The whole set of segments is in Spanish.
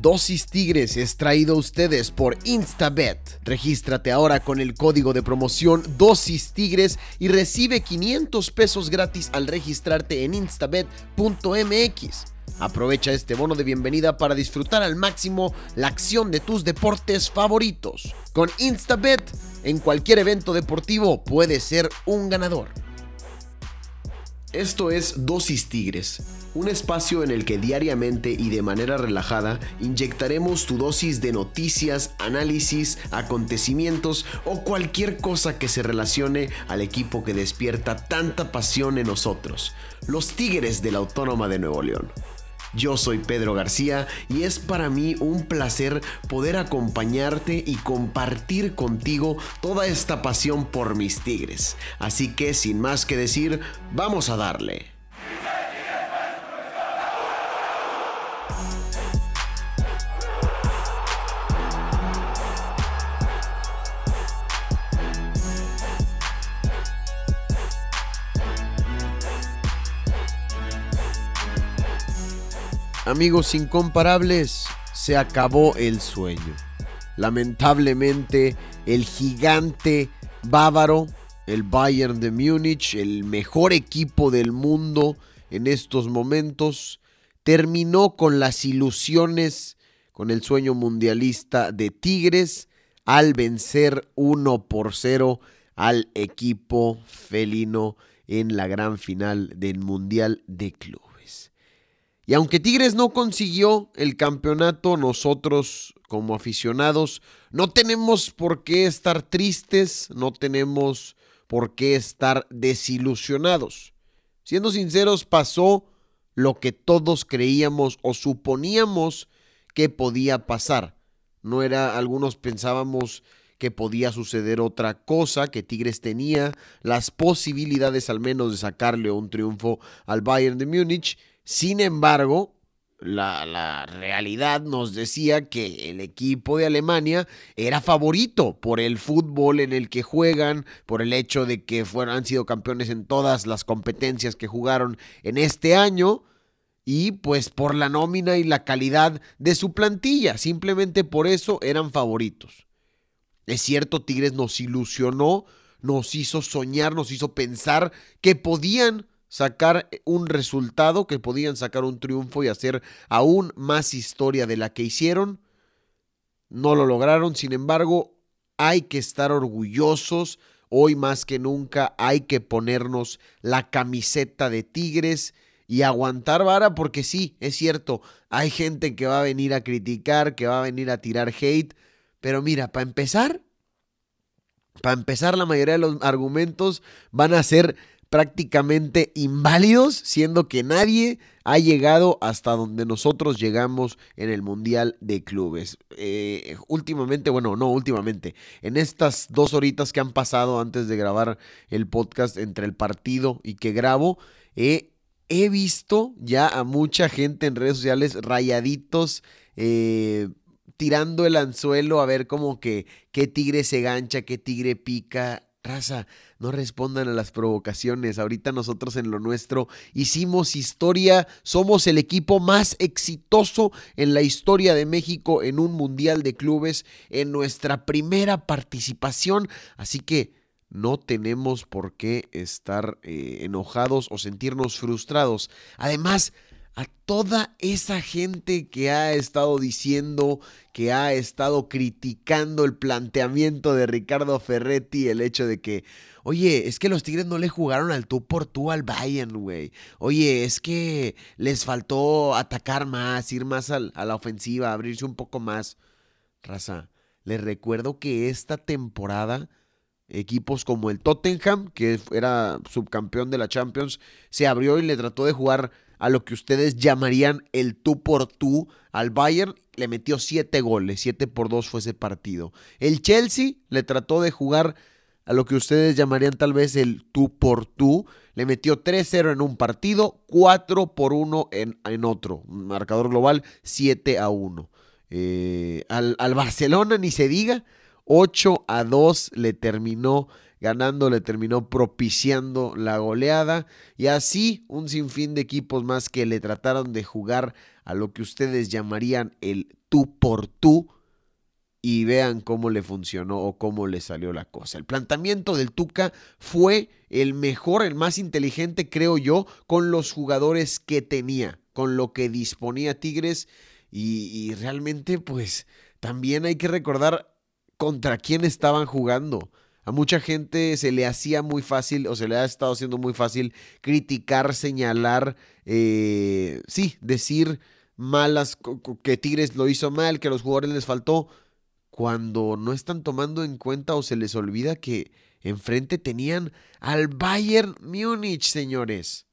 Dosis Tigres es traído a ustedes por Instabet. Regístrate ahora con el código de promoción Dosis Tigres y recibe 500 pesos gratis al registrarte en instabet.mx. Aprovecha este bono de bienvenida para disfrutar al máximo la acción de tus deportes favoritos. Con Instabet, en cualquier evento deportivo puedes ser un ganador. Esto es Dosis Tigres, un espacio en el que diariamente y de manera relajada inyectaremos tu dosis de noticias, análisis, acontecimientos o cualquier cosa que se relacione al equipo que despierta tanta pasión en nosotros, los Tigres de la Autónoma de Nuevo León. Yo soy Pedro García y es para mí un placer poder acompañarte y compartir contigo toda esta pasión por mis tigres. Así que sin más que decir, vamos a darle. Amigos incomparables, se acabó el sueño. Lamentablemente, el gigante bávaro, el Bayern de Múnich, el mejor equipo del mundo en estos momentos, terminó con las ilusiones, con el sueño mundialista de Tigres al vencer 1 por 0 al equipo felino en la gran final del Mundial de Club. Y aunque Tigres no consiguió el campeonato, nosotros como aficionados no tenemos por qué estar tristes, no tenemos por qué estar desilusionados. Siendo sinceros, pasó lo que todos creíamos o suponíamos que podía pasar. No era, algunos pensábamos que podía suceder otra cosa, que Tigres tenía las posibilidades al menos de sacarle un triunfo al Bayern de Múnich sin embargo, la, realidad nos decía que el equipo de Alemania era favorito por el fútbol en el que juegan, por el hecho de que fueron, han sido campeones en todas las competencias que jugaron en este año y pues por la nómina y la calidad de su plantilla. Simplemente por eso eran favoritos. Es cierto, Tigres nos ilusionó, nos hizo soñar, nos hizo pensar que podían sacar un resultado, que podían sacar un triunfo y hacer aún más historia de la que hicieron. No lo lograron, sin embargo, hay que estar orgullosos. Hoy más que nunca hay que ponernos la camiseta de Tigres y aguantar vara porque sí, es cierto, hay gente que va a venir a criticar, que va a venir a tirar hate, pero mira, para empezar, para empezar la mayoría de los argumentos van a ser prácticamente inválidos, siendo que nadie ha llegado hasta donde nosotros llegamos en el Mundial de Clubes. Eh, últimamente, bueno, no últimamente, en estas dos horitas que han pasado antes de grabar el podcast entre el partido y que grabo, he visto ya a mucha gente en redes sociales rayaditos. Eh, tirando el anzuelo a ver como que qué tigre se gancha, qué tigre pica. Raza, no respondan a las provocaciones. Ahorita nosotros en lo nuestro hicimos historia, somos el equipo más exitoso en la historia de México en un Mundial de Clubes, en nuestra primera participación. Así que no tenemos por qué estar eh, enojados o sentirnos frustrados. Además, a toda esa gente que ha estado diciendo, que ha estado criticando el planteamiento de Ricardo Ferretti, el hecho de que, oye, es que los Tigres no le jugaron al tú por tú al Bayern, güey. Oye, es que les faltó atacar más, ir más a la ofensiva, abrirse un poco más. Raza, les recuerdo que esta temporada equipos como el Tottenham, que era subcampeón de la Champions, se abrió y le trató de jugar a lo que ustedes llamarían el tú por tú al Bayern, le metió siete goles, siete por dos fue ese partido. El Chelsea le trató de jugar a lo que ustedes llamarían tal vez el tú por tú, le metió 3-0 en un partido, 4 por 1 en, en otro, marcador global 7 a 1. Eh, al, al Barcelona ni se diga, 8 a 2 le terminó ganando, le terminó propiciando la goleada y así un sinfín de equipos más que le trataron de jugar a lo que ustedes llamarían el tú por tú y vean cómo le funcionó o cómo le salió la cosa. El planteamiento del Tuca fue el mejor, el más inteligente, creo yo, con los jugadores que tenía, con lo que disponía Tigres y, y realmente pues también hay que recordar contra quién estaban jugando. A mucha gente se le hacía muy fácil o se le ha estado haciendo muy fácil criticar, señalar, eh, sí, decir malas, que Tigres lo hizo mal, que a los jugadores les faltó, cuando no están tomando en cuenta o se les olvida que enfrente tenían al Bayern Múnich, señores.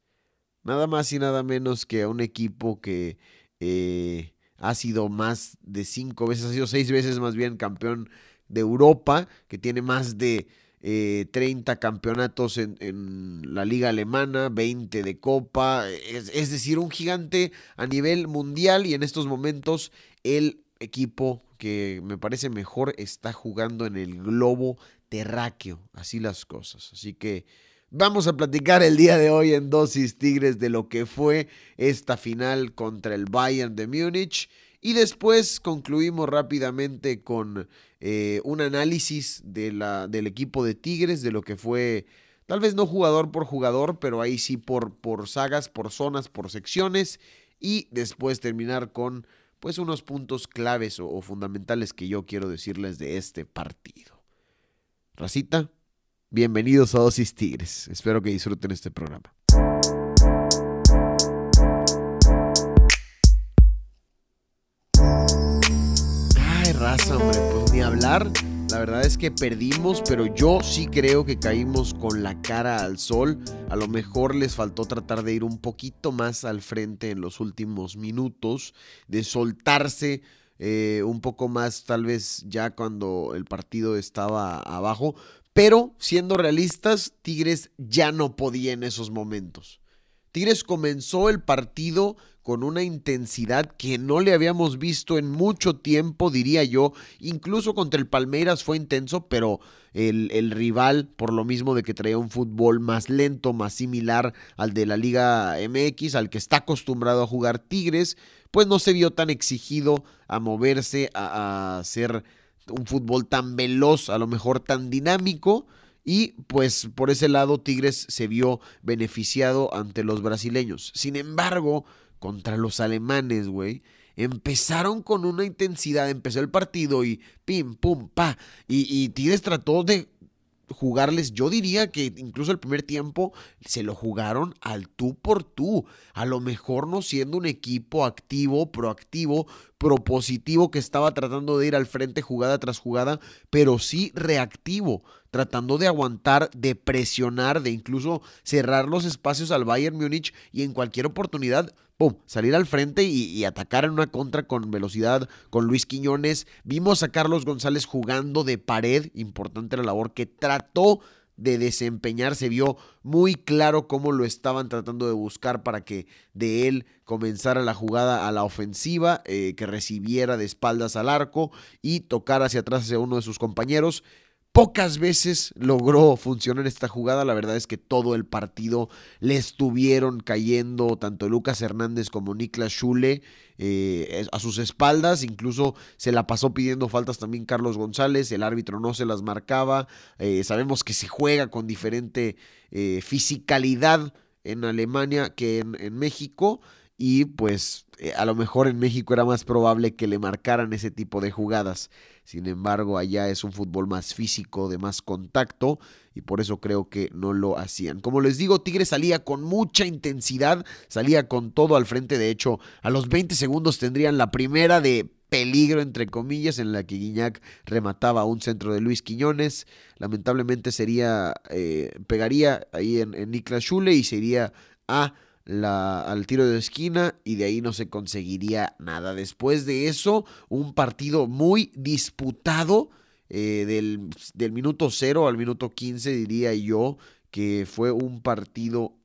Nada más y nada menos que a un equipo que eh, ha sido más de cinco veces, ha sido seis veces más bien campeón de Europa, que tiene más de 30 eh, campeonatos en, la liga alemana, 20 de copa, es, es, decir, un gigante a nivel mundial y en estos momentos el equipo que me parece mejor está jugando en el globo terráqueo, así las cosas. Así que vamos a platicar el día de hoy en Dosis Tigres de lo que fue esta final contra el Bayern de Múnich y después concluimos rápidamente con eh, un análisis de la, del equipo de Tigres, de lo que fue, tal vez no jugador por jugador, pero ahí sí por, por sagas, por zonas, por secciones. Y después terminar con pues unos puntos claves o, fundamentales que yo quiero decirles de este partido. Racita, bienvenidos a Dosis Tigres. Espero que disfruten este programa. Hombre, pues ni hablar. La verdad es que perdimos, pero yo sí creo que caímos con la cara al sol. A lo mejor les faltó tratar de ir un poquito más al frente en los últimos minutos, de soltarse eh, un poco más tal vez ya cuando el partido estaba abajo. Pero siendo realistas, Tigres ya no podía en esos momentos. Tigres comenzó el partido con una intensidad que no le habíamos visto en mucho tiempo, diría yo. Incluso contra el Palmeiras fue intenso, pero el, rival, por lo mismo de que traía un fútbol más lento, más similar al de la Liga MX, al que está acostumbrado a jugar Tigres, pues no se vio tan exigido a moverse, a, a hacer un fútbol tan veloz, a lo mejor tan dinámico. Y pues por ese lado Tigres se vio beneficiado ante los brasileños. Sin embargo, contra los alemanes, güey. Empezaron con una intensidad, empezó el partido y pim, pum, pa. Y, y Tigres trató de jugarles, yo diría que incluso el primer tiempo se lo jugaron al tú por tú. A lo mejor no siendo un equipo activo, proactivo, propositivo que estaba tratando de ir al frente jugada tras jugada, pero sí reactivo, tratando de aguantar, de presionar, de incluso cerrar los espacios al Bayern Múnich y en cualquier oportunidad ¡pum! salir al frente y, atacar en una contra con velocidad con Luis Quiñones. Vimos a Carlos González jugando de pared, importante la labor que trató de desempeñar, se vio muy claro cómo lo estaban tratando de buscar para que de él comenzara la jugada a la ofensiva, eh, que recibiera de espaldas al arco y tocara hacia atrás hacia uno de sus compañeros. Pocas veces logró funcionar esta jugada. La verdad es que todo el partido le estuvieron cayendo tanto Lucas Hernández como Niklas Schule eh, a sus espaldas. Incluso se la pasó pidiendo faltas también Carlos González. El árbitro no se las marcaba. Eh, sabemos que se juega con diferente eh, fisicalidad en Alemania que en, en México y pues a lo mejor en México era más probable que le marcaran ese tipo de jugadas. Sin embargo, allá es un fútbol más físico, de más contacto, y por eso creo que no lo hacían. Como les digo, Tigre salía con mucha intensidad, salía con todo al frente. De hecho, a los 20 segundos tendrían la primera de peligro, entre comillas, en la que Guiñac remataba un centro de Luis Quiñones. Lamentablemente sería, eh, pegaría ahí en, en Schule y sería a la, al tiro de esquina y de ahí no se conseguiría nada. Después de eso, un partido muy disputado eh, del, del minuto 0 al minuto 15, diría yo, que fue un partido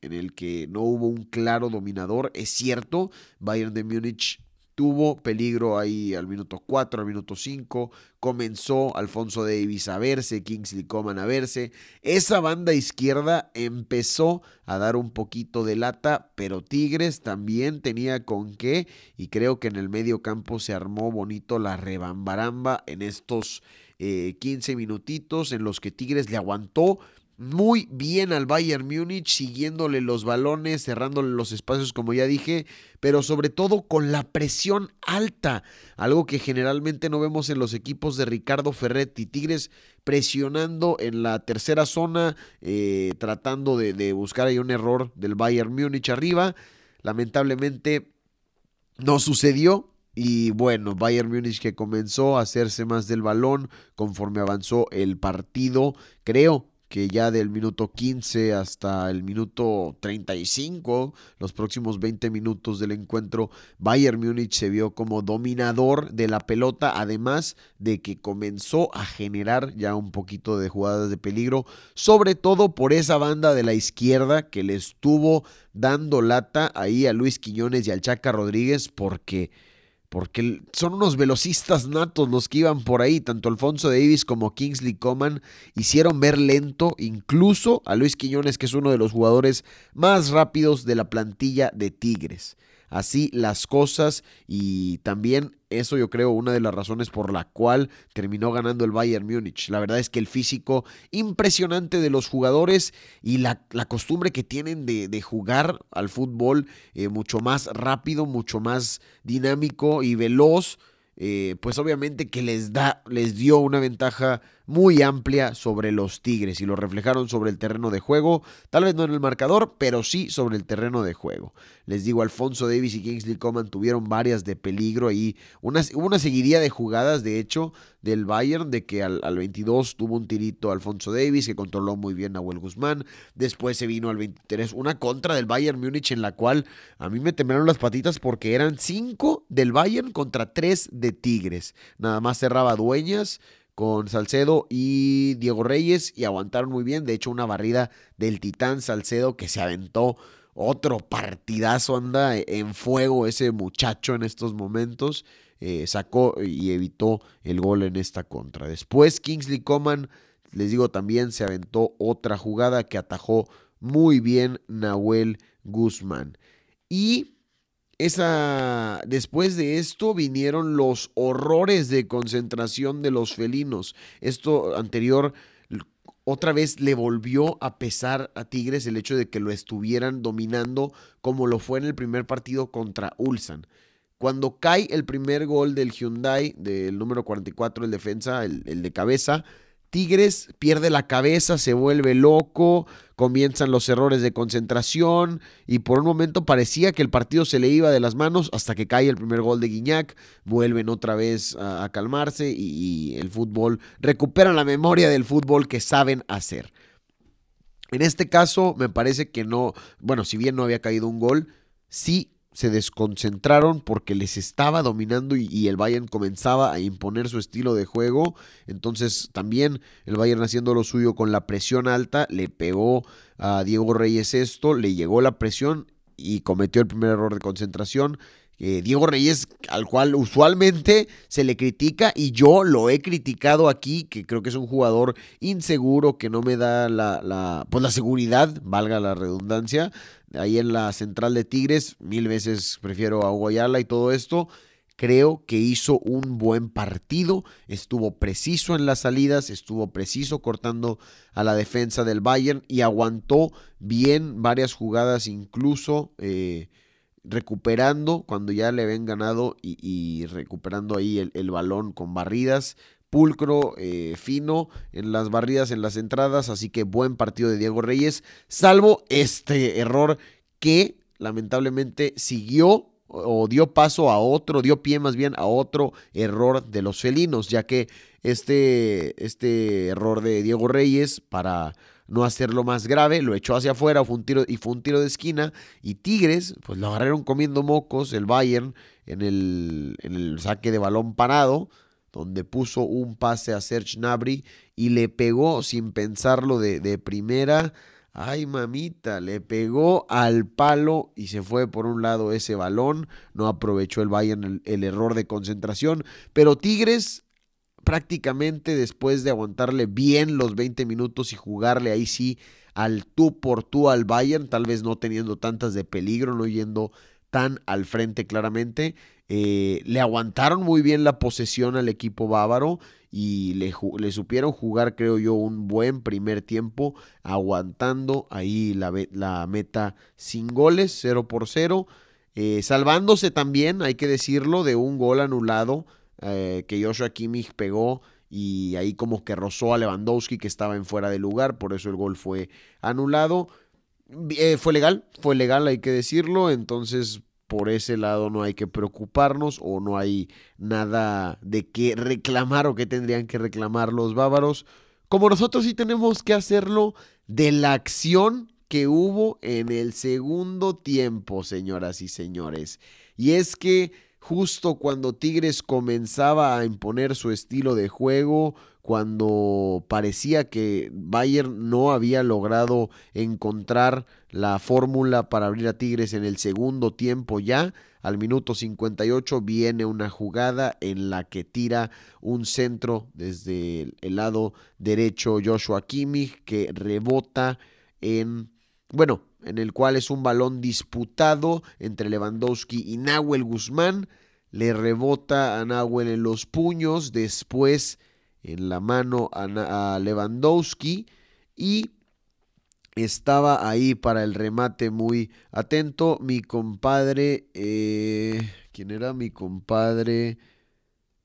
en el que no hubo un claro dominador. Es cierto, Bayern de Múnich tuvo peligro ahí al minuto 4, al minuto 5, comenzó Alfonso Davis a verse, Kingsley Coman a verse, esa banda izquierda empezó a dar un poquito de lata, pero Tigres también tenía con qué y creo que en el medio campo se armó bonito la rebambaramba en estos 15 eh, minutitos en los que Tigres le aguantó muy bien al Bayern Múnich, siguiéndole los balones, cerrándole los espacios, como ya dije, pero sobre todo con la presión alta, algo que generalmente no vemos en los equipos de Ricardo Ferretti. Tigres presionando en la tercera zona, eh, tratando de, de buscar ahí un error del Bayern Múnich arriba. Lamentablemente no sucedió, y bueno, Bayern Múnich que comenzó a hacerse más del balón conforme avanzó el partido. Creo que ya del minuto 15 hasta el minuto 35, los próximos 20 minutos del encuentro, Bayern Múnich se vio como dominador de la pelota, además de que comenzó a generar ya un poquito de jugadas de peligro, sobre todo por esa banda de la izquierda que le estuvo dando lata ahí a Luis Quiñones y al Chaca Rodríguez porque porque son unos velocistas natos los que iban por ahí, tanto Alfonso Davis como Kingsley Coman hicieron ver lento incluso a Luis Quiñones, que es uno de los jugadores más rápidos de la plantilla de Tigres así las cosas y también eso yo creo una de las razones por la cual terminó ganando el Bayern Múnich. La verdad es que el físico impresionante de los jugadores y la, costumbre que tienen de, jugar al fútbol eh, mucho más rápido, mucho más dinámico y veloz eh, pues obviamente que les da, les dio una ventaja muy amplia sobre los Tigres y lo reflejaron sobre el terreno de juego, tal vez no en el marcador, pero sí sobre el terreno de juego. Les digo, Alfonso Davis y Kingsley Coman tuvieron varias de peligro y una, una seguidilla de jugadas, de hecho, del Bayern, de que al, 22 tuvo un tirito Alfonso Davis, que controló muy bien a Nahuel Guzmán, después se vino al 23, una contra del Bayern Múnich en la cual a mí me temblaron las patitas porque eran 5 del Bayern contra 3 de Tigres. Nada más cerraba Dueñas con Salcedo y Diego Reyes y aguantaron muy bien. De hecho, una barrida del Titán Salcedo que se aventó otro partidazo, anda en fuego ese muchacho en estos momentos. Eh, sacó y evitó el gol en esta contra. Después Kingsley Coman, les digo también, se aventó otra jugada que atajó muy bien Nahuel Guzmán. Y esa, después de esto vinieron los horrores de concentración de los felinos. Esto anterior otra vez le volvió a pesar a Tigres el hecho de que lo estuvieran dominando como lo fue en el primer partido contra Ulsan. Cuando cae el primer gol del Hyundai, del número 44, el defensa, el, el de cabeza, Tigres pierde la cabeza, se vuelve loco, comienzan los errores de concentración y por un momento parecía que el partido se le iba de las manos hasta que cae el primer gol de Guiñac, vuelven otra vez a, calmarse y, y el fútbol, recuperan la memoria del fútbol que saben hacer. En este caso me parece que no, bueno, si bien no había caído un gol, sí se desconcentraron porque les estaba dominando y, el Bayern comenzaba a imponer su estilo de juego. Entonces también el Bayern haciendo lo suyo con la presión alta, le pegó a Diego Reyes esto, le llegó la presión y cometió el primer error de concentración. Eh, Diego Reyes, al cual usualmente se le critica y yo lo he criticado aquí, que creo que es un jugador inseguro, que no me da la, la, pues la seguridad, valga la redundancia, ahí en la central de Tigres, mil veces prefiero a Guayala y todo esto. Creo que hizo un buen partido, estuvo preciso en las salidas, estuvo preciso cortando a la defensa del Bayern y aguantó bien varias jugadas, incluso eh, recuperando cuando ya le habían ganado y, recuperando ahí el, balón con barridas pulcro, eh, fino en las barridas, en las entradas, así que buen partido de Diego Reyes, salvo este error que lamentablemente siguió o dio paso a otro, dio pie más bien a otro error de los felinos, ya que este, este error de Diego Reyes para no hacerlo más grave, lo echó hacia afuera fue un tiro, y fue un tiro de esquina y Tigres pues lo agarraron comiendo mocos el Bayern en el, en el saque de balón parado donde puso un pase a Serge Nabri y le pegó sin pensarlo de, primera Ay, mamita, le pegó al palo y se fue por un lado ese balón. No aprovechó el Bayern el, el error de concentración. Pero Tigres prácticamente después de aguantarle bien los 20 minutos y jugarle ahí sí al tú por tú al Bayern, tal vez no teniendo tantas de peligro, no yendo tan al frente claramente. Eh, le aguantaron muy bien la posesión al equipo bávaro y le, supieron jugar, creo yo, un buen primer tiempo, aguantando ahí la, la meta sin goles, 0 por 0, eh, salvándose también, hay que decirlo, de un gol anulado eh, que Joshua Kimmich pegó y ahí como que rozó a Lewandowski que estaba en fuera de lugar, por eso el gol fue anulado. Eh, fue legal, fue legal, hay que decirlo, entonces por ese lado no hay que preocuparnos o no hay nada de qué reclamar o que tendrían que reclamar los bávaros. Como nosotros sí tenemos que hacerlo de la acción que hubo en el segundo tiempo, señoras y señores. Y es que justo cuando Tigres comenzaba a imponer su estilo de juego, cuando parecía que Bayern no había logrado encontrar la fórmula para abrir a Tigres en el segundo tiempo ya, al minuto 58 viene una jugada en la que tira un centro desde el lado derecho Joshua Kimmich que rebota en bueno, en el cual es un balón disputado entre Lewandowski y Nahuel Guzmán. Le rebota a Nahuel en los puños, después en la mano a, Lewandowski y estaba ahí para el remate muy atento mi compadre, eh, ¿quién era mi compadre?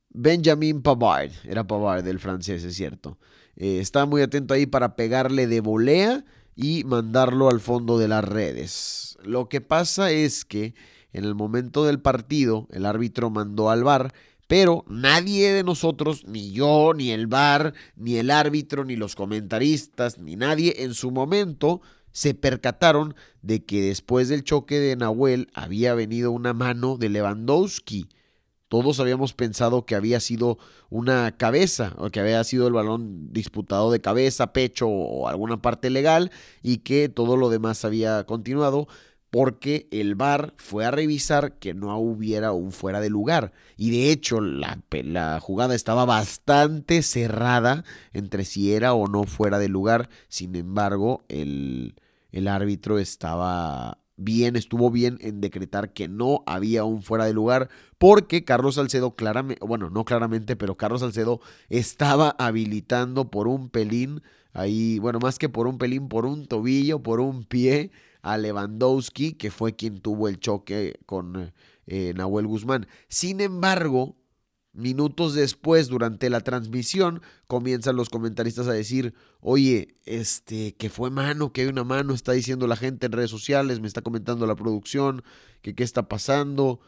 Benjamin Pavard, era Pavard del francés, es cierto. Eh, estaba muy atento ahí para pegarle de volea y mandarlo al fondo de las redes. Lo que pasa es que en el momento del partido el árbitro mandó al VAR, pero nadie de nosotros, ni yo, ni el VAR, ni el árbitro, ni los comentaristas, ni nadie en su momento se percataron de que después del choque de Nahuel había venido una mano de Lewandowski. Todos habíamos pensado que había sido una cabeza, o que había sido el balón disputado de cabeza, pecho o alguna parte legal, y que todo lo demás había continuado porque el VAR fue a revisar que no hubiera un fuera de lugar. Y de hecho, la, la, jugada estaba bastante cerrada entre si era o no fuera de lugar. Sin embargo, el, el árbitro estaba bien, estuvo bien en decretar que no había un fuera de lugar, porque Carlos Salcedo claramente, bueno, no claramente, pero Carlos Salcedo estaba habilitando por un pelín, ahí, bueno, más que por un pelín, por un tobillo, por un pie a Lewandowski, que fue quien tuvo el choque con eh, Nahuel Guzmán. Sin embargo, Minutos después, durante la transmisión, comienzan los comentaristas a decir, oye, este, que fue mano, que hay una mano, está diciendo la gente en redes sociales, me está comentando la producción, que qué está pasando.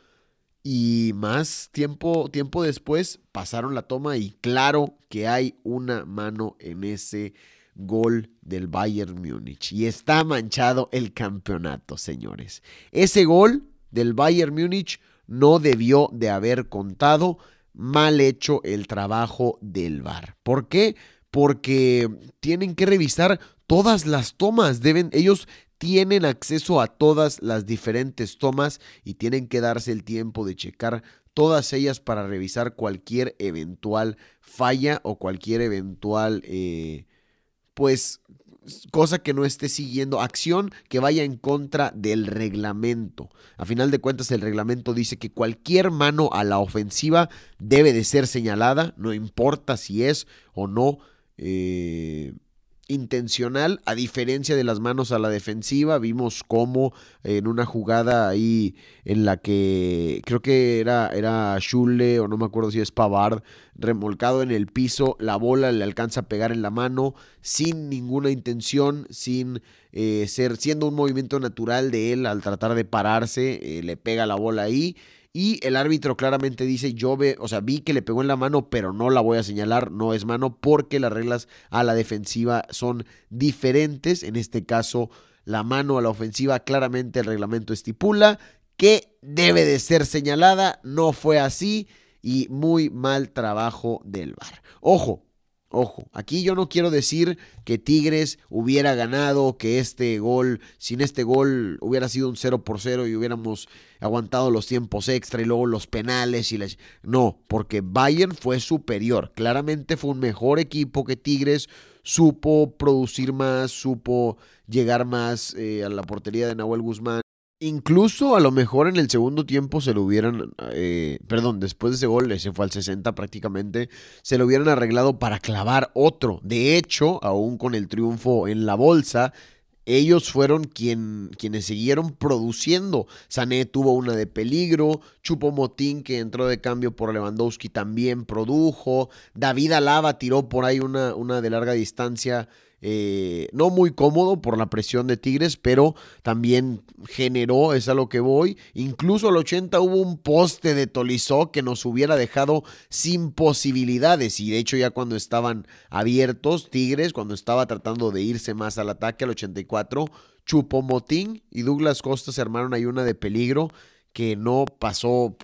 Y más tiempo, tiempo después pasaron la toma y claro que hay una mano en ese gol del Bayern Múnich. Y está manchado el campeonato, señores. Ese gol del Bayern Múnich no debió de haber contado mal hecho el trabajo del VAR. ¿Por qué? Porque tienen que revisar todas las tomas, deben ellos tienen acceso a todas las diferentes tomas y tienen que darse el tiempo de checar todas ellas para revisar cualquier eventual falla o cualquier eventual eh, pues cosa que no esté siguiendo, acción que vaya en contra del reglamento. A final de cuentas, el reglamento dice que cualquier mano a la ofensiva debe de ser señalada, no importa si es o no. Eh, intencional, a diferencia de las manos a la defensiva. Vimos cómo en una jugada ahí en la que creo que era, era Schule o no me acuerdo si es Pavard, remolcado en el piso, la bola le alcanza a pegar en la mano sin ninguna intención, sin eh, ser, siendo un movimiento natural de él al tratar de pararse, eh, le pega la bola ahí y el árbitro claramente dice, yo ve, o sea, vi que le pegó en la mano, pero no la voy a señalar, no es mano, porque las reglas a la defensiva son diferentes. En este caso, la mano a la ofensiva, claramente el reglamento estipula que debe de ser señalada, no fue así y muy mal trabajo del VAR. Ojo, Ojo, aquí yo no quiero decir que Tigres hubiera ganado, que este gol, sin este gol hubiera sido un 0 por 0 y hubiéramos aguantado los tiempos extra y luego los penales y las... No, porque Bayern fue superior, claramente fue un mejor equipo que Tigres, supo producir más, supo llegar más eh, a la portería de Nahuel Guzmán. Incluso a lo mejor en el segundo tiempo se lo hubieran, eh, perdón, después de ese gol, ese fue al 60 prácticamente, se lo hubieran arreglado para clavar otro. De hecho, aún con el triunfo en la bolsa, ellos fueron quien, quienes siguieron produciendo. Sané tuvo una de peligro, Chupo Motín que entró de cambio por Lewandowski también produjo, David Alaba tiró por ahí una, una de larga distancia eh, no muy cómodo por la presión de Tigres, pero también generó, es a lo que voy. Incluso al 80 hubo un poste de Tolizó que nos hubiera dejado sin posibilidades. Y de hecho, ya cuando estaban abiertos, Tigres, cuando estaba tratando de irse más al ataque al 84, Chupomotín y Douglas Costa se armaron ahí una de peligro que no pasó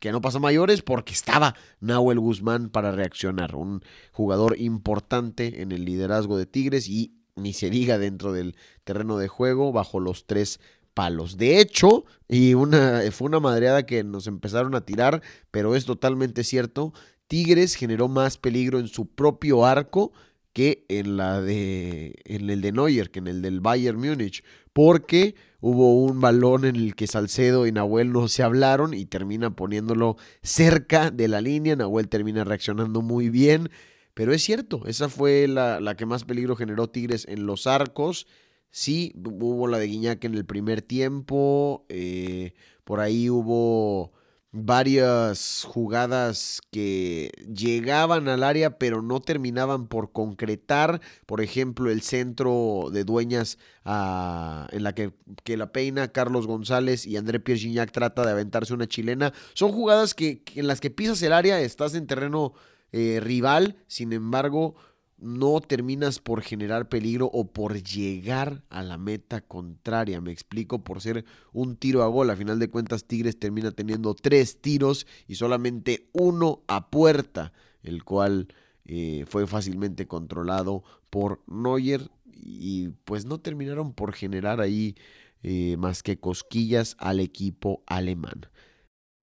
que no pasó mayores porque estaba Nahuel Guzmán para reaccionar, un jugador importante en el liderazgo de Tigres y ni se diga dentro del terreno de juego bajo los tres palos. De hecho, y una, fue una madreada que nos empezaron a tirar, pero es totalmente cierto, Tigres generó más peligro en su propio arco que en la de en el de Neuer, que en el del Bayern Múnich, porque hubo un balón en el que Salcedo y Nahuel no se hablaron y termina poniéndolo cerca de la línea, Nahuel termina reaccionando muy bien, pero es cierto, esa fue la, la que más peligro generó Tigres en los arcos, sí, hubo la de Guiñac en el primer tiempo, eh, por ahí hubo varias jugadas que llegaban al área pero no terminaban por concretar. Por ejemplo, el centro de dueñas ah, en la que, que, la peina Carlos González y André Pierre Gignac trata de aventarse una chilena. Son jugadas que, en las que pisas el área, estás en terreno eh, rival, sin embargo no terminas por generar peligro o por llegar a la meta contraria. Me explico, por ser un tiro a gol. A final de cuentas, Tigres termina teniendo tres tiros y solamente uno a puerta, el cual eh, fue fácilmente controlado por Neuer y pues no terminaron por generar ahí eh, más que cosquillas al equipo alemán.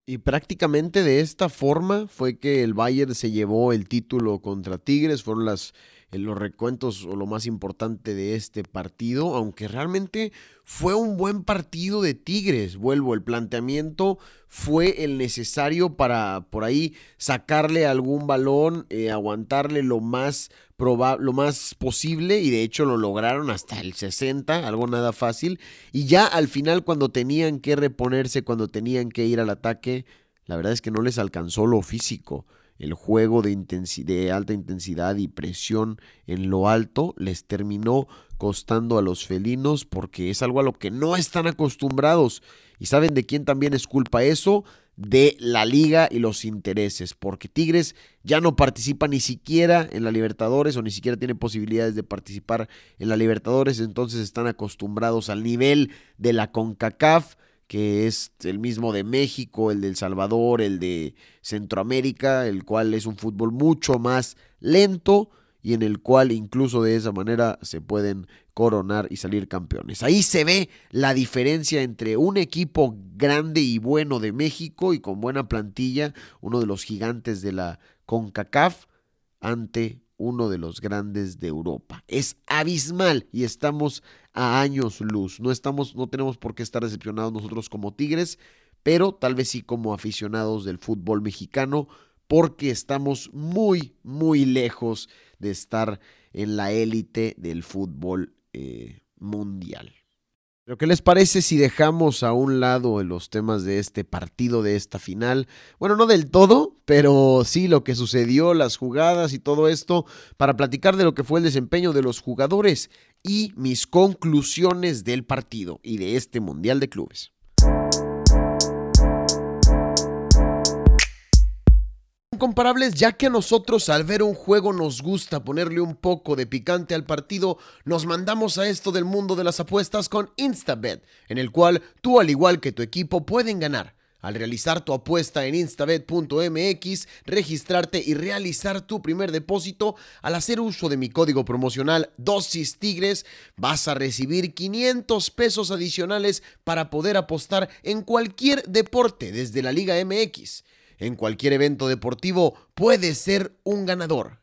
Y prácticamente de esta forma fue que el Bayern se llevó el título contra Tigres. Fueron las, los recuentos o lo más importante de este partido, aunque realmente fue un buen partido de Tigres. Vuelvo, el planteamiento fue el necesario para por ahí sacarle algún balón, eh, aguantarle lo más lo más posible y de hecho lo lograron hasta el 60, algo nada fácil. Y ya al final cuando tenían que reponerse, cuando tenían que ir al ataque, la verdad es que no les alcanzó lo físico. El juego de, de alta intensidad y presión en lo alto les terminó costando a los felinos porque es algo a lo que no están acostumbrados. ¿Y saben de quién también es culpa eso? de la liga y los intereses, porque Tigres ya no participa ni siquiera en la Libertadores o ni siquiera tiene posibilidades de participar en la Libertadores, entonces están acostumbrados al nivel de la CONCACAF, que es el mismo de México, el de El Salvador, el de Centroamérica, el cual es un fútbol mucho más lento y en el cual incluso de esa manera se pueden coronar y salir campeones. Ahí se ve la diferencia entre un equipo grande y bueno de México y con buena plantilla, uno de los gigantes de la CONCACAF, ante uno de los grandes de Europa. Es abismal y estamos a años luz. No estamos no tenemos por qué estar decepcionados nosotros como Tigres, pero tal vez sí como aficionados del fútbol mexicano porque estamos muy muy lejos de estar en la élite del fútbol eh, mundial. Pero ¿qué les parece si dejamos a un lado los temas de este partido, de esta final? Bueno, no del todo, pero sí lo que sucedió, las jugadas y todo esto, para platicar de lo que fue el desempeño de los jugadores y mis conclusiones del partido y de este Mundial de Clubes. comparables ya que a nosotros al ver un juego nos gusta ponerle un poco de picante al partido, nos mandamos a esto del mundo de las apuestas con Instabet, en el cual tú al igual que tu equipo pueden ganar. Al realizar tu apuesta en instabet.mx, registrarte y realizar tu primer depósito, al hacer uso de mi código promocional Dosis Tigres, vas a recibir 500 pesos adicionales para poder apostar en cualquier deporte desde la Liga MX. En cualquier evento deportivo puedes ser un ganador.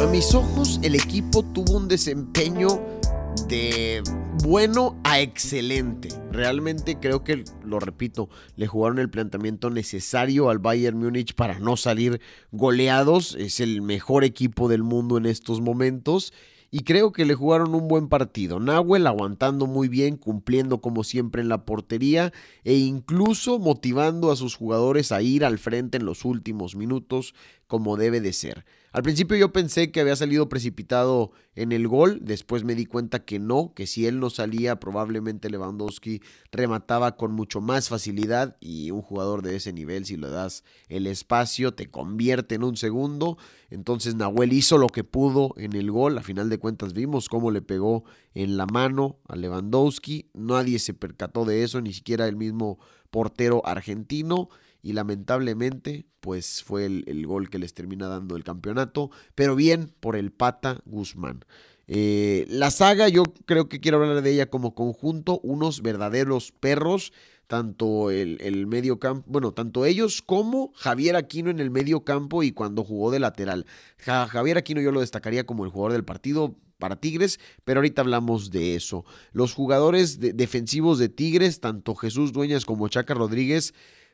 A mis ojos, el equipo tuvo un desempeño de bueno a excelente. Realmente creo que, lo repito, le jugaron el planteamiento necesario al Bayern Múnich para no salir goleados. Es el mejor equipo del mundo en estos momentos. Y creo que le jugaron un buen partido. Nahuel aguantando muy bien, cumpliendo como siempre en la portería e incluso motivando a sus jugadores a ir al frente en los últimos minutos como debe de ser. Al principio yo pensé que había salido precipitado en el gol, después me di cuenta que no, que si él no salía probablemente Lewandowski remataba con mucho más facilidad y un jugador de ese nivel si le das el espacio te convierte en un segundo. Entonces Nahuel hizo lo que pudo en el gol, a final de cuentas vimos cómo le pegó en la mano a Lewandowski, nadie se percató de eso, ni siquiera el mismo portero argentino y lamentablemente pues fue el, gol que les termina dando el campeonato, pero bien por el Pata Guzmán. Eh, la saga yo creo que quiero hablar de ella como conjunto, unos verdaderos perros, tanto el, el, medio campo, bueno, tanto ellos como Javier Aquino en el medio campo y cuando jugó de lateral. Javier Aquino yo lo destacaría como el jugador del partido para Tigres, pero ahorita hablamos de eso. Los jugadores defensivos de Tigres, tanto Jesús Dueñas como Chaca Rodríguez,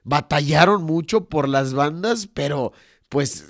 batallaron mucho por las bandas, pero pues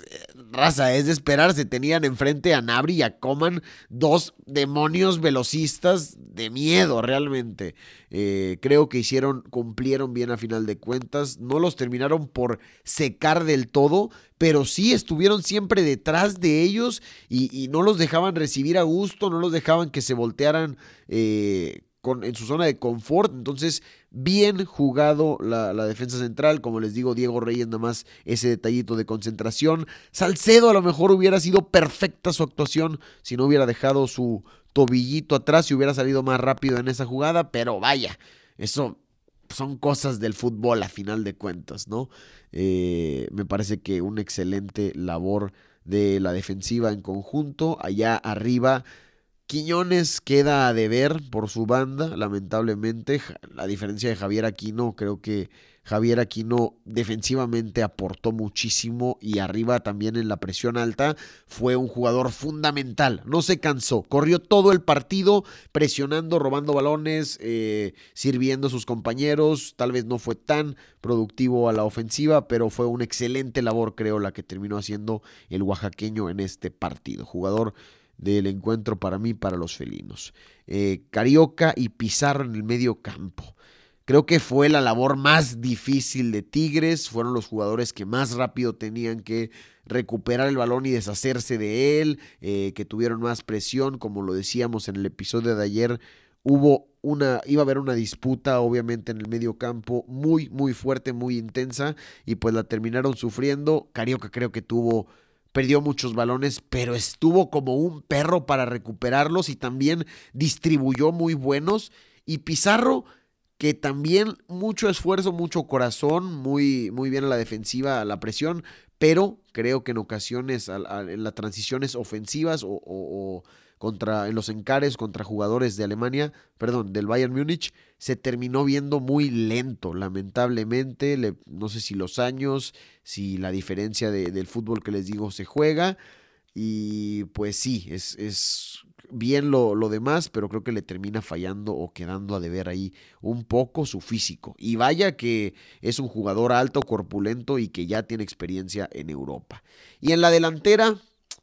raza, es de esperarse. Tenían enfrente a Nabri y a Coman, dos demonios velocistas de miedo realmente. Eh, creo que hicieron, cumplieron bien a final de cuentas. No los terminaron por secar del todo, pero sí estuvieron siempre detrás de ellos y, no los dejaban recibir a gusto, no los dejaban que se voltearan. Eh, en su zona de confort. Entonces, bien jugado la, defensa central. Como les digo, Diego Reyes nada más ese detallito de concentración. Salcedo a lo mejor hubiera sido perfecta su actuación si no hubiera dejado su tobillito atrás y hubiera salido más rápido en esa jugada. Pero vaya, eso son cosas del fútbol a final de cuentas, ¿no? Eh, me parece que una excelente labor de la defensiva en conjunto. Allá arriba Quiñones queda a deber por su banda, lamentablemente. La diferencia de Javier Aquino, creo que Javier Aquino defensivamente aportó muchísimo y arriba también en la presión alta fue un jugador fundamental. No se cansó, corrió todo el partido presionando, robando balones, eh, sirviendo a sus compañeros. Tal vez no fue tan productivo a la ofensiva, pero fue una excelente labor, creo, la que terminó haciendo el oaxaqueño en este partido. Jugador del encuentro para mí, para los felinos. Eh, Carioca y Pizarro en el medio campo. Creo que fue la labor más difícil de Tigres. Fueron los jugadores que más rápido tenían que recuperar el balón y deshacerse de él, eh, que tuvieron más presión, como lo decíamos en el episodio de ayer. Hubo una, iba a haber una disputa, obviamente, en el medio campo muy, muy fuerte, muy intensa, y pues la terminaron sufriendo. Carioca creo que tuvo perdió muchos balones, pero estuvo como un perro para recuperarlos y también distribuyó muy buenos. Y Pizarro, que también mucho esfuerzo, mucho corazón, muy, muy bien a la defensiva, a la presión, pero creo que en ocasiones en las transiciones ofensivas o contra, en los encares contra jugadores de Alemania, perdón, del Bayern Múnich, se terminó viendo muy lento, lamentablemente. no sé si los años, si la diferencia del fútbol que les digo se juega. Y pues sí, es, es bien lo, lo, demás, pero creo que le termina fallando o quedando a deber ahí un poco su físico. Y vaya que es un jugador alto, corpulento y que ya tiene experiencia en Europa. Y en la delantera,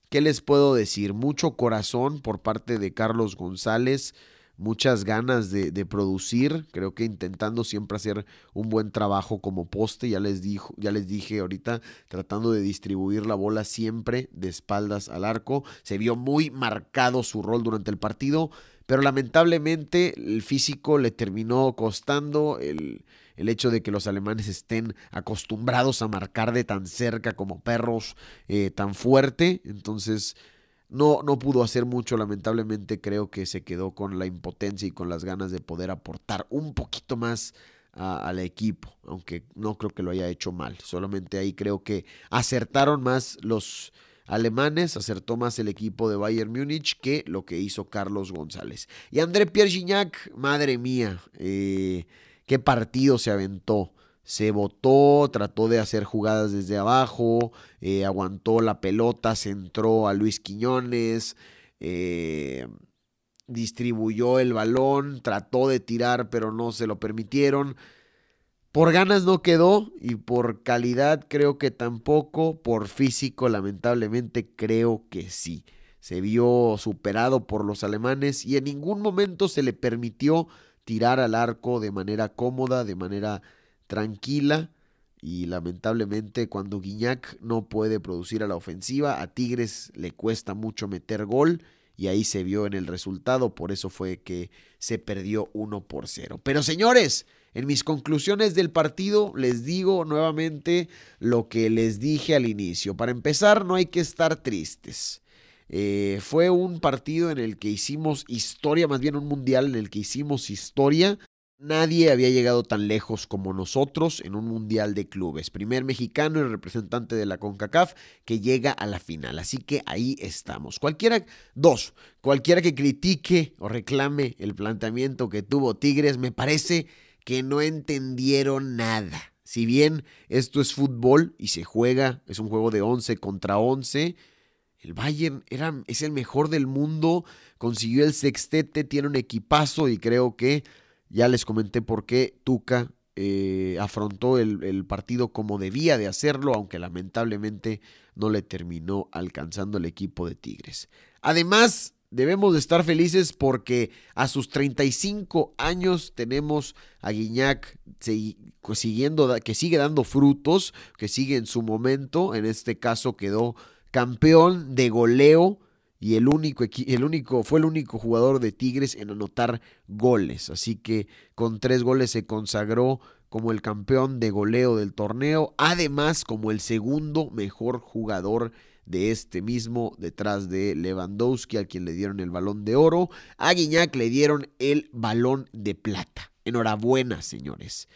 ¿Qué les puedo decir? Mucho corazón por parte de Carlos González, muchas ganas de, producir, creo que intentando siempre hacer un buen trabajo como poste, ya les, ya les dije ahorita, tratando de distribuir la bola siempre de espaldas al arco. Se vio muy marcado su rol durante el partido, pero lamentablemente el físico le terminó costando el el hecho de que los alemanes estén acostumbrados a marcar de tan cerca como perros eh, tan fuerte. Entonces, no, no pudo hacer mucho, lamentablemente creo que se quedó con la impotencia y con las ganas de poder aportar un poquito más al equipo, aunque no creo que lo haya hecho mal, solamente ahí creo que acertaron más los alemanes, acertó más el equipo de Bayern Múnich que lo que hizo Carlos González. Y André Pierre Gignac, madre mía, eh, qué partido se aventó se botó, trató de hacer jugadas desde abajo, eh, aguantó la pelota, centró a Luis Quiñones, eh, distribuyó el balón, trató de tirar, pero no se lo permitieron. Por ganas no quedó y por calidad creo que tampoco, por físico lamentablemente creo que sí. Se vio superado por los alemanes y en ningún momento se le permitió tirar al arco de manera cómoda, de manera tranquila y lamentablemente cuando Guiñac no puede producir a la ofensiva, a Tigres le cuesta mucho meter gol y ahí se vio en el resultado, por eso fue que se perdió 1 por 0. Pero señores, en mis conclusiones del partido les digo nuevamente lo que les dije al inicio. Para empezar, no hay que estar tristes. Eh, fue un partido en el que hicimos historia, más bien un mundial en el que hicimos historia Nadie había llegado tan lejos como nosotros en un mundial de clubes. Primer mexicano y representante de la CONCACAF que llega a la final. Así que ahí estamos. Cualquiera, dos, cualquiera que critique o reclame el planteamiento que tuvo Tigres, me parece que no entendieron nada. Si bien esto es fútbol y se juega, es un juego de 11 contra 11. El Bayern era, es el mejor del mundo, consiguió el sextete, tiene un equipazo y creo que ya les comenté por qué Tuca eh, afrontó el, partido como debía de hacerlo, aunque lamentablemente no le terminó alcanzando el equipo de Tigres. Además, debemos de estar felices porque a sus 35 años tenemos a Guiñac siguiendo, que sigue dando frutos, que sigue en su momento, en este caso quedó campeón de goleo y el único, el único, fue el único jugador de Tigres en anotar goles. Así que con tres goles se consagró como el campeón de goleo del torneo, además como el segundo mejor jugador de este mismo, detrás de Lewandowski, a quien le dieron el balón de oro. A Guiñac le dieron el balón de plata. Enhorabuena, señores.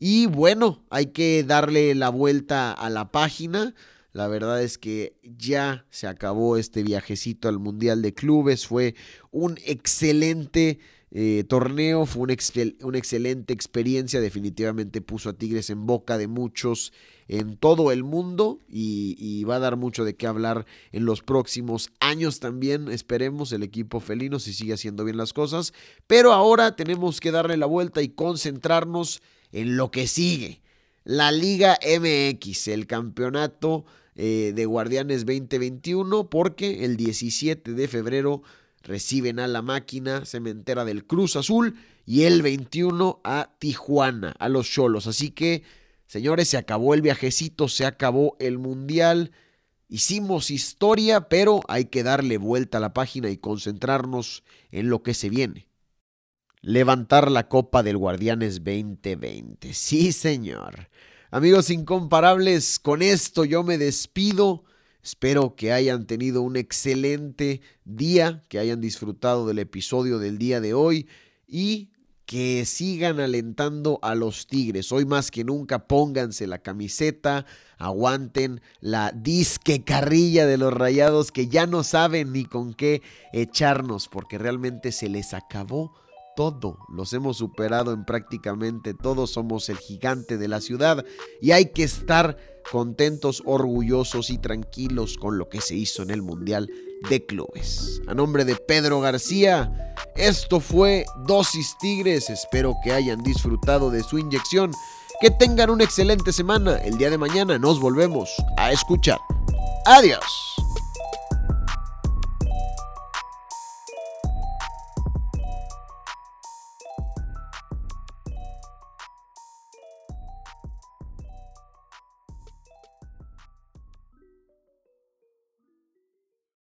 Y bueno, hay que darle la vuelta a la página. La verdad es que ya se acabó este viajecito al Mundial de Clubes. Fue un excelente eh, torneo, fue una, excelente experiencia. Definitivamente puso a Tigres en boca de muchos en todo el mundo y, y, va a dar mucho de qué hablar en los próximos años también. Esperemos el equipo felino si sigue haciendo bien las cosas. Pero ahora tenemos que darle la vuelta y concentrarnos en lo que sigue. La Liga MX, el campeonato eh, de Guardianes 2021 porque el 17 de febrero reciben a la máquina cementera del Cruz Azul y el 21 a Tijuana, a los Cholos. Así que, señores, se acabó el viajecito, se acabó el Mundial. Hicimos historia, pero hay que darle vuelta a la página y concentrarnos en lo que se viene. Levantar la copa del Guardianes 2020. Sí, señor. Amigos incomparables, con esto yo me despido. Espero que hayan tenido un excelente día, que hayan disfrutado del episodio del día de hoy y que sigan alentando a los Tigres. Hoy más que nunca pónganse la camiseta, aguanten la disque carrilla de los rayados que ya no saben ni con qué echarnos porque realmente se les acabó todo, los hemos superado en prácticamente todo, somos el gigante de la ciudad y hay que estar contentos, orgullosos y tranquilos con lo que se hizo en el Mundial de Clubes. A nombre de Pedro García, esto fue Dosis Tigres, espero que hayan disfrutado de su inyección, que tengan una excelente semana, el día de mañana nos volvemos a escuchar. Adiós.